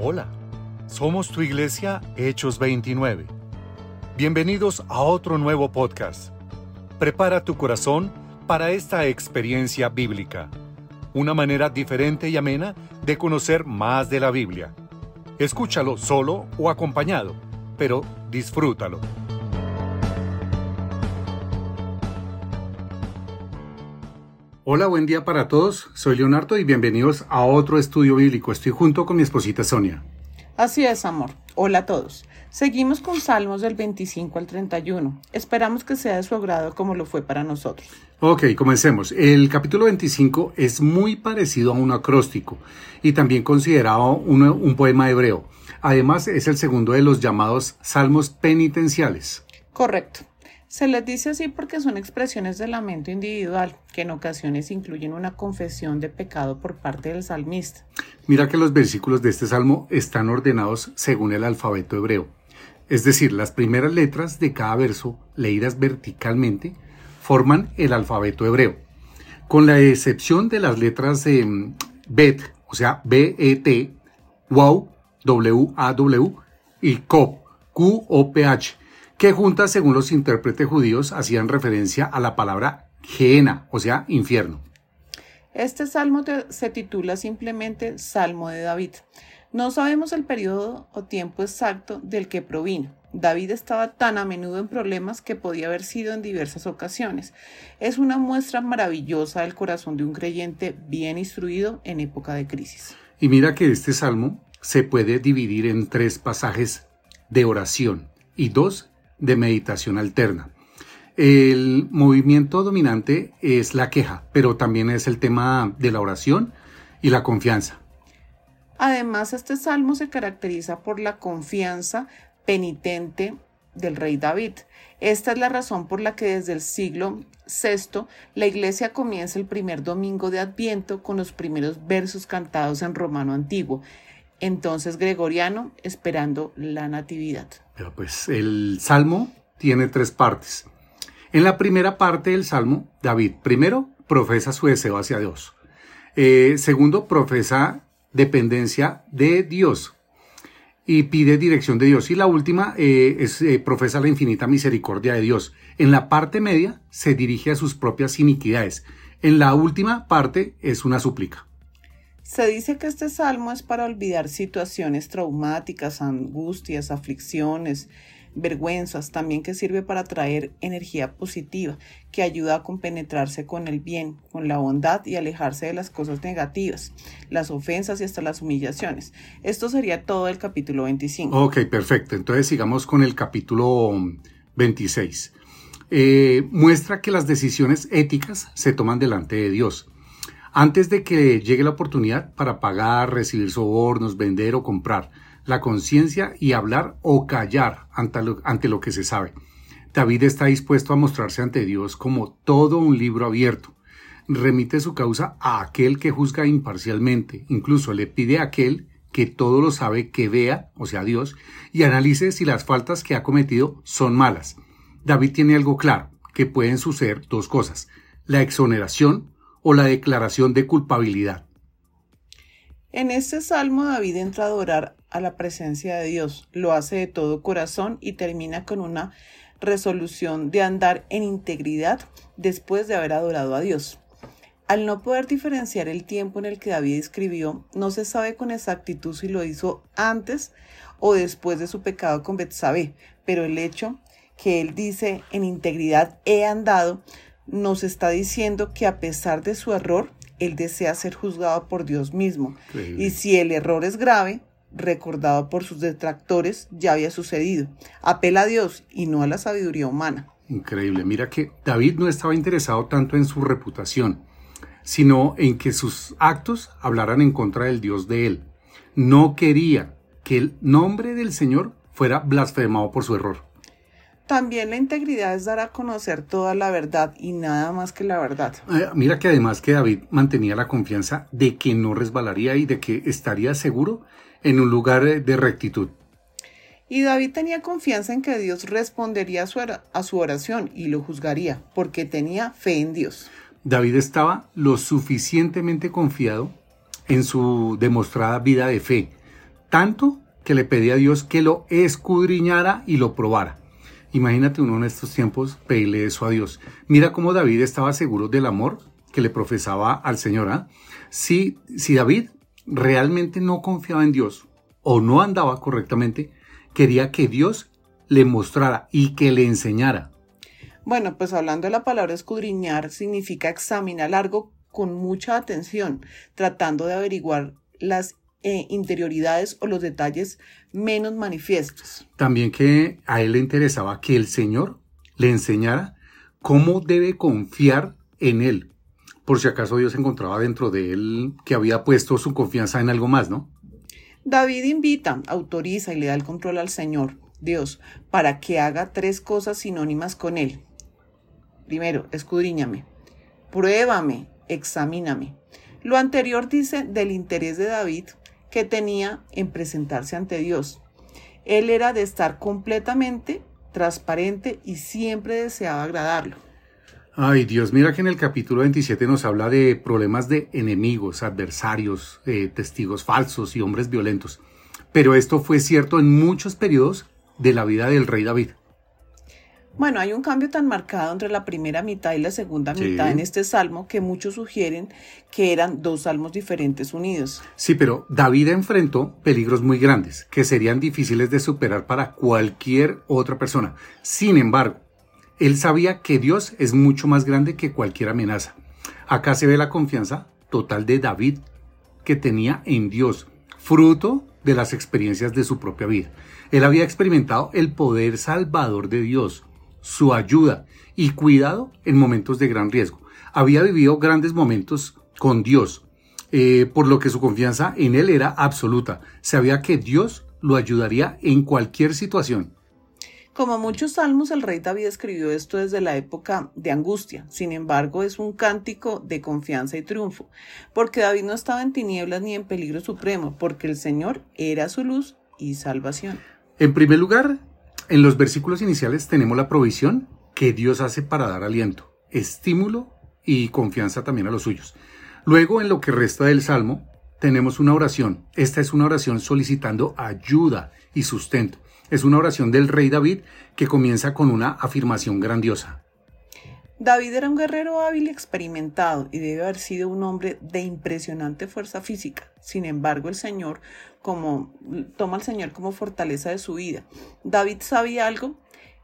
Hola, somos tu iglesia Hechos 29. Bienvenidos a otro nuevo podcast. Prepara tu corazón para esta experiencia bíblica, una manera diferente y amena de conocer más de la Biblia. Escúchalo solo o acompañado, pero disfrútalo. Hola, buen día para todos. Soy Leonardo y bienvenidos a otro estudio bíblico. Estoy junto con mi esposita Sonia. Así es, amor. Hola a todos. Seguimos con Salmos del 25 al 31. Esperamos que sea de su agrado como lo fue para nosotros. Ok, comencemos. El capítulo 25 es muy parecido a un acróstico y también considerado un, un poema hebreo. Además, es el segundo de los llamados salmos penitenciales. Correcto. Se les dice así porque son expresiones de lamento individual, que en ocasiones incluyen una confesión de pecado por parte del salmista. Mira que los versículos de este salmo están ordenados según el alfabeto hebreo. Es decir, las primeras letras de cada verso, leídas verticalmente, forman el alfabeto hebreo. Con la excepción de las letras mm, Bet, o sea, B-E-T, Wow, W-A-W y Kop, Q-O-P-H, que juntas, según los intérpretes judíos, hacían referencia a la palabra Geena, o sea, infierno. Este salmo se titula simplemente Salmo de David. No sabemos el periodo o tiempo exacto del que provino. David estaba tan a menudo en problemas que podía haber sido en diversas ocasiones. Es una muestra maravillosa del corazón de un creyente bien instruido en época de crisis. Y mira que este salmo se puede dividir en tres pasajes de oración y dos de meditación alterna. El movimiento dominante es la queja, pero también es el tema de la oración y la confianza. Además, este salmo se caracteriza por la confianza penitente del rey David. Esta es la razón por la que desde el siglo VI la iglesia comienza el primer domingo de Adviento con los primeros versos cantados en romano antiguo entonces gregoriano esperando la natividad. pues el salmo tiene tres partes. En la primera parte del salmo, David primero profesa su deseo hacia Dios. Eh, segundo, profesa dependencia de Dios y pide dirección de Dios. Y la última eh, es, eh, profesa la infinita misericordia de Dios. En la parte media se dirige a sus propias iniquidades. En la última parte es una súplica. Se dice que este salmo es para olvidar situaciones traumáticas, angustias, aflicciones, vergüenzas, también que sirve para traer energía positiva, que ayuda a compenetrarse con el bien, con la bondad y alejarse de las cosas negativas, las ofensas y hasta las humillaciones. Esto sería todo el capítulo 25. Ok, perfecto. Entonces sigamos con el capítulo 26. Eh, muestra que las decisiones éticas se toman delante de Dios antes de que llegue la oportunidad para pagar, recibir sobornos, vender o comprar, la conciencia y hablar o callar ante lo, ante lo que se sabe. David está dispuesto a mostrarse ante Dios como todo un libro abierto. Remite su causa a aquel que juzga imparcialmente, incluso le pide a aquel que todo lo sabe que vea, o sea Dios, y analice si las faltas que ha cometido son malas. David tiene algo claro, que pueden suceder dos cosas, la exoneración o la declaración de culpabilidad. En este salmo David entra a adorar a la presencia de Dios, lo hace de todo corazón y termina con una resolución de andar en integridad después de haber adorado a Dios. Al no poder diferenciar el tiempo en el que David escribió, no se sabe con exactitud si lo hizo antes o después de su pecado con Betsabé, pero el hecho que él dice en integridad he andado nos está diciendo que a pesar de su error, él desea ser juzgado por Dios mismo. Y si el error es grave, recordado por sus detractores, ya había sucedido. Apela a Dios y no a la sabiduría humana. Increíble. Mira que David no estaba interesado tanto en su reputación, sino en que sus actos hablaran en contra del Dios de él. No quería que el nombre del Señor fuera blasfemado por su error. También la integridad es dar a conocer toda la verdad y nada más que la verdad. Eh, mira que además que David mantenía la confianza de que no resbalaría y de que estaría seguro en un lugar de rectitud. Y David tenía confianza en que Dios respondería a su oración y lo juzgaría, porque tenía fe en Dios. David estaba lo suficientemente confiado en su demostrada vida de fe tanto que le pedía a Dios que lo escudriñara y lo probara. Imagínate uno en estos tiempos pedirle eso a Dios. Mira cómo David estaba seguro del amor que le profesaba al Señor. ¿ah? Si, si David realmente no confiaba en Dios o no andaba correctamente, quería que Dios le mostrara y que le enseñara. Bueno, pues hablando de la palabra escudriñar, significa examinar algo con mucha atención, tratando de averiguar las eh, interioridades o los detalles menos manifiestos. También que a él le interesaba que el Señor le enseñara cómo debe confiar en él, por si acaso Dios encontraba dentro de él que había puesto su confianza en algo más, ¿no? David invita, autoriza y le da el control al Señor, Dios, para que haga tres cosas sinónimas con él. Primero, escudriñame, pruébame, examíname. Lo anterior dice del interés de David que tenía en presentarse ante Dios. Él era de estar completamente transparente y siempre deseaba agradarlo. Ay Dios, mira que en el capítulo 27 nos habla de problemas de enemigos, adversarios, eh, testigos falsos y hombres violentos. Pero esto fue cierto en muchos periodos de la vida del rey David. Bueno, hay un cambio tan marcado entre la primera mitad y la segunda mitad en este salmo que muchos sugieren que eran dos salmos diferentes unidos. Sí, pero David enfrentó peligros muy grandes que serían difíciles de superar para cualquier otra persona. Sin embargo, él sabía que Dios es mucho más grande que cualquier amenaza. Acá se ve la confianza total de David que tenía en Dios, fruto de las experiencias de su propia vida. Él había experimentado el poder salvador de Dios su ayuda y cuidado en momentos de gran riesgo. Había vivido grandes momentos con Dios, eh, por lo que su confianza en Él era absoluta. Sabía que Dios lo ayudaría en cualquier situación. Como muchos salmos, el rey David escribió esto desde la época de angustia. Sin embargo, es un cántico de confianza y triunfo, porque David no estaba en tinieblas ni en peligro supremo, porque el Señor era su luz y salvación. En primer lugar, en los versículos iniciales tenemos la provisión que Dios hace para dar aliento, estímulo y confianza también a los suyos. Luego, en lo que resta del Salmo, tenemos una oración. Esta es una oración solicitando ayuda y sustento. Es una oración del rey David que comienza con una afirmación grandiosa. David era un guerrero hábil y experimentado y debe haber sido un hombre de impresionante fuerza física. Sin embargo, el Señor como toma al Señor como fortaleza de su vida. David sabía algo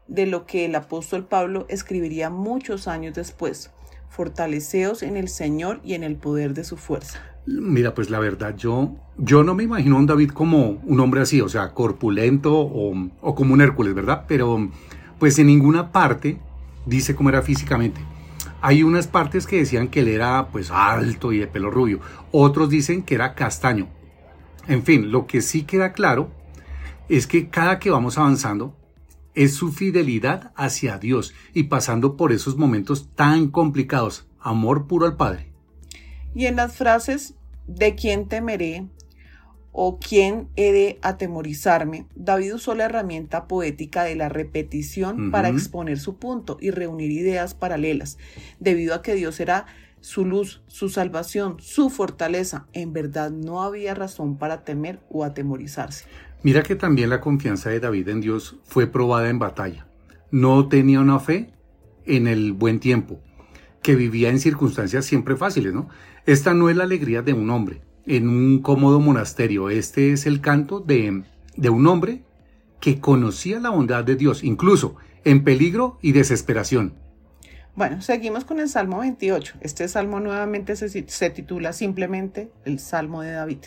de lo que el apóstol Pablo escribiría muchos años después. Fortaleceos en el Señor y en el poder de su fuerza. Mira, pues la verdad, yo, yo no me imagino a un David como un hombre así, o sea, corpulento o, o como un Hércules, ¿verdad? Pero pues en ninguna parte dice cómo era físicamente. Hay unas partes que decían que él era pues alto y de pelo rubio, otros dicen que era castaño. En fin, lo que sí queda claro es que cada que vamos avanzando es su fidelidad hacia Dios y pasando por esos momentos tan complicados, amor puro al Padre. Y en las frases de quién temeré, o quién he de atemorizarme, David usó la herramienta poética de la repetición para exponer su punto y reunir ideas paralelas, debido a que Dios era su luz, su salvación, su fortaleza. En verdad no había razón para temer o atemorizarse. Mira que también la confianza de David en Dios fue probada en batalla. No tenía una fe en el buen tiempo, que vivía en circunstancias siempre fáciles, ¿no? Esta no es la alegría de un hombre, en un cómodo monasterio. Este es el canto de, un hombre que conocía la bondad de Dios, incluso en peligro y desesperación. Bueno, seguimos con el Salmo 28. Este salmo nuevamente se, se, titula simplemente el Salmo de David.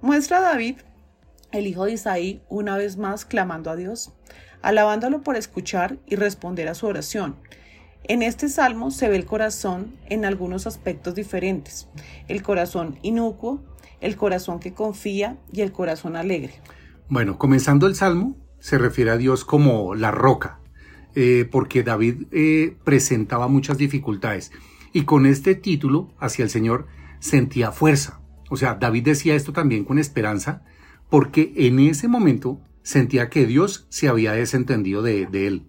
Muestra a David, el hijo de Isaí, una vez más clamando a Dios, alabándolo por escuchar y responder a su oración. En este salmo se ve el corazón en algunos aspectos diferentes. El corazón inocuo, el corazón que confía y el corazón alegre. Bueno, comenzando el salmo, se refiere a Dios como la roca, eh, porque David eh, presentaba muchas dificultades. Y con este título hacia el Señor sentía fuerza. O sea, David decía esto también con esperanza, porque en ese momento sentía que Dios se había desentendido de, de él.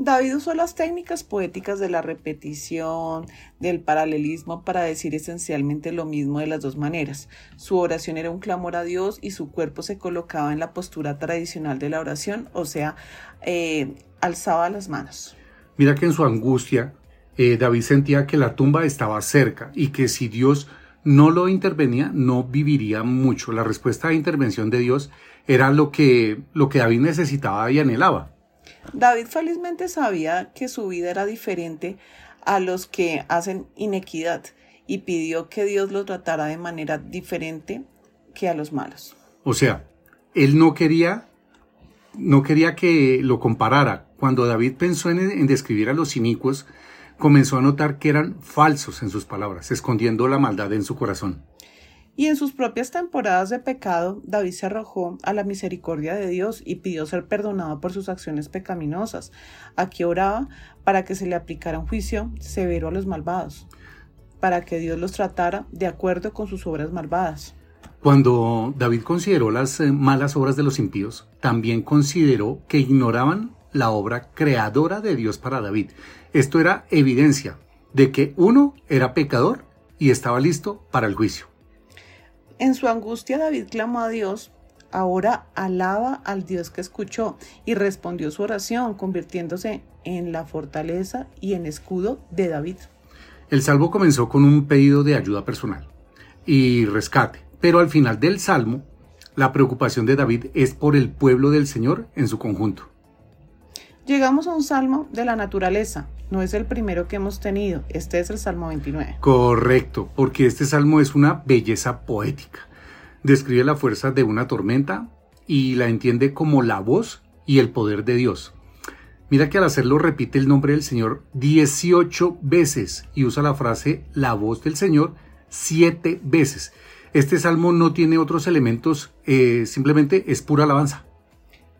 David usó las técnicas poéticas de la repetición, del paralelismo para decir esencialmente lo mismo de las dos maneras. Su oración era un clamor a Dios y su cuerpo se colocaba en la postura tradicional de la oración, o sea, eh, alzaba las manos. Mira que en su angustia, eh, David sentía que la tumba estaba cerca y que si Dios no lo intervenía, no viviría mucho. La respuesta de intervención de Dios era lo que, lo que David necesitaba y anhelaba. David felizmente sabía que su vida era diferente a los que hacen inequidad y pidió que Dios lo tratara de manera diferente que a los malos. O sea, él no quería, no quería que lo comparara. Cuando David pensó en, en describir a los inicuos, comenzó a notar que eran falsos en sus palabras, escondiendo la maldad en su corazón. Y en sus propias temporadas de pecado, David se arrojó a la misericordia de Dios y pidió ser perdonado por sus acciones pecaminosas. Aquí oraba para que se le aplicara un juicio severo a los malvados, para que Dios los tratara de acuerdo con sus obras malvadas. Cuando David consideró las eh, malas obras de los impíos, también consideró que ignoraban la obra creadora de Dios para David. Esto era evidencia de que uno era pecador y estaba listo para el juicio. En su angustia David clamó a Dios, ahora alaba al Dios que escuchó y respondió su oración, convirtiéndose en la fortaleza y en escudo de David. El salmo comenzó con un pedido de ayuda personal y rescate, pero al final del salmo, la preocupación de David es por el pueblo del Señor en su conjunto. Llegamos a un salmo de la naturaleza. No es el primero que hemos tenido. Este es el Salmo 29. Correcto, porque este salmo es una belleza poética. Describe la fuerza de una tormenta y la entiende como la voz y el poder de Dios. Mira que al hacerlo repite el nombre del Señor 18 veces y usa la frase la voz del Señor siete veces. Este salmo no tiene otros elementos, eh, simplemente es pura alabanza.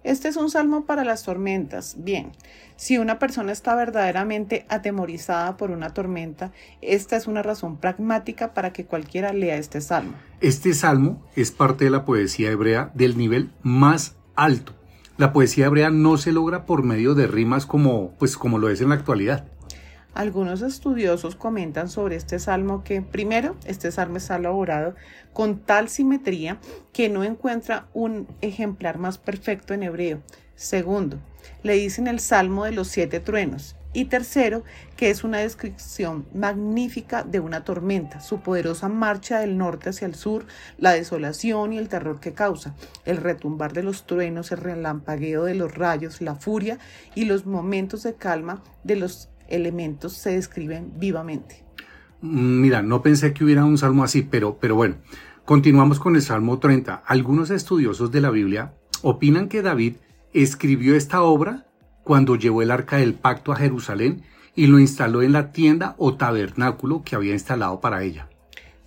Este es un salmo para las tormentas. Bien, si una persona está verdaderamente atemorizada por una tormenta, esta es una razón pragmática para que cualquiera lea este salmo. Este salmo es parte de la poesía hebrea del nivel más alto. La poesía hebrea no se logra por medio de rimas como, pues, como lo es en la actualidad. Algunos estudiosos comentan sobre este salmo que, primero, este salmo está elaborado con tal simetría que no encuentra un ejemplar más perfecto en hebreo. Segundo, le dicen el salmo de los siete truenos. Y tercero, que es una descripción magnífica de una tormenta, su poderosa marcha del norte hacia el sur, la desolación y el terror que causa, el retumbar de los truenos, el relampagueo de los rayos, la furia y los momentos de calma de los elementos se describen vivamente. Mm, mira, no pensé que hubiera un salmo así, pero, pero bueno, continuamos con el Salmo 30. Algunos estudiosos de la Biblia opinan que David escribió esta obra cuando llevó el arca del pacto a Jerusalén y lo instaló en la tienda o tabernáculo que había instalado para ella.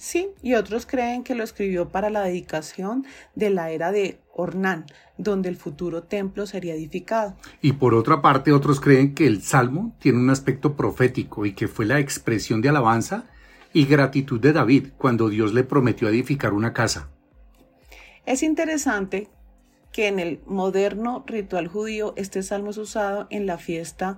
Sí, y otros creen que lo escribió para la dedicación de la era de Ornán, donde el futuro templo sería edificado. Y por otra parte, otros creen que el salmo tiene un aspecto profético y que fue la expresión de alabanza y gratitud de David cuando Dios le prometió edificar una casa. Es interesante que en el moderno ritual judío este salmo es usado en la fiesta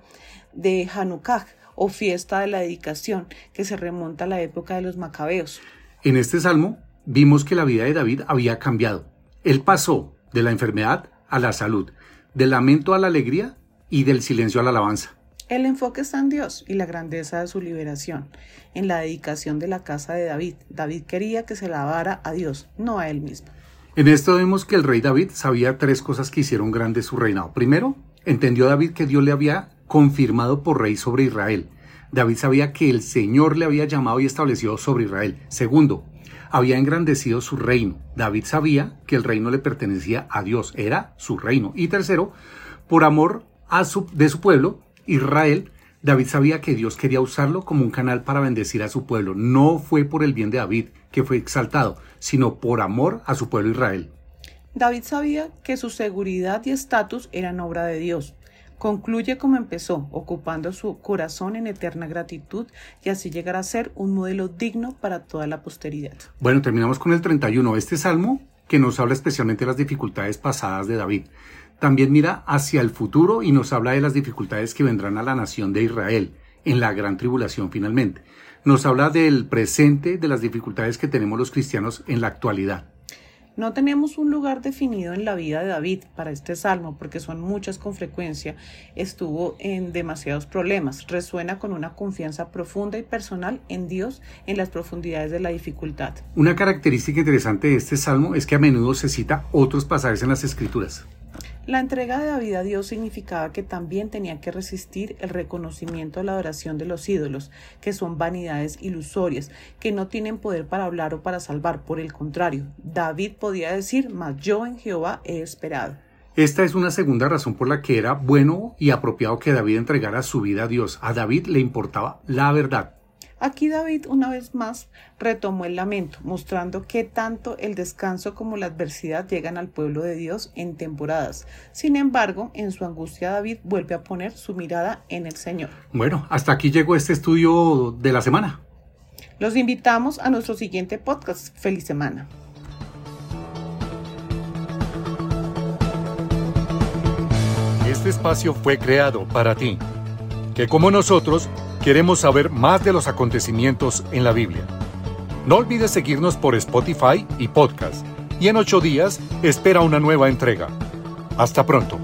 de Hanukkah o fiesta de la dedicación que se remonta a la época de los macabeos. En este salmo vimos que la vida de David había cambiado. Él pasó de la enfermedad a la salud, del lamento a la alegría y del silencio a la alabanza. El enfoque está en Dios y la grandeza de su liberación, en la dedicación de la casa de David. David quería que se lavara a Dios, no a él mismo. En esto vemos que el rey David sabía tres cosas que hicieron grande su reinado. Primero, entendió David que Dios le había confirmado por rey sobre Israel. David sabía que el Señor le había llamado y establecido sobre Israel. Segundo, había engrandecido su reino. David sabía que el reino le pertenecía a Dios, era su reino. Y tercero, por amor de su pueblo, Israel, David sabía que Dios quería usarlo como un canal para bendecir a su pueblo. No fue por el bien de David que fue exaltado, sino por amor a su pueblo Israel. David sabía que su seguridad y estatus eran obra de Dios. Concluye como empezó, ocupando su corazón en eterna gratitud y así llegar a ser un modelo digno para toda la posteridad. Bueno, terminamos con el 31. Este salmo que nos habla especialmente de las dificultades pasadas de David. también mira hacia el futuro y nos habla de las dificultades que vendrán a la nación de Israel en la gran tribulación finalmente. Nos habla del presente, de las dificultades que tenemos los cristianos en la actualidad. No tenemos un lugar definido en la vida de David para este salmo porque son muchas con frecuencia. Estuvo en demasiados problemas. Resuena con una confianza profunda y personal en Dios en las profundidades de la dificultad. Una característica interesante de este salmo es que a menudo se cita otros pasajes en las escrituras. La entrega de David a Dios significaba que también tenía que resistir el reconocimiento de la adoración de los ídolos, que son vanidades ilusorias, que no tienen poder para hablar o para salvar. Por el contrario, David podía decir, mas yo en Jehová he esperado. Esta es una segunda razón por la que era bueno y apropiado que David entregara su vida a Dios. A David le importaba la verdad. Aquí David una vez más retomó el lamento, mostrando que tanto el descanso como la adversidad llegan al pueblo de Dios en temporadas. Sin embargo, en su angustia David vuelve a poner su mirada en el Señor. Bueno, hasta aquí llegó este estudio de la semana. Los invitamos a nuestro siguiente podcast. Feliz semana. Este espacio fue creado para ti, que como nosotros Queremos saber más de los acontecimientos en la Biblia. No olvides seguirnos por Spotify y podcast. Y en ocho días espera una nueva entrega. Hasta pronto.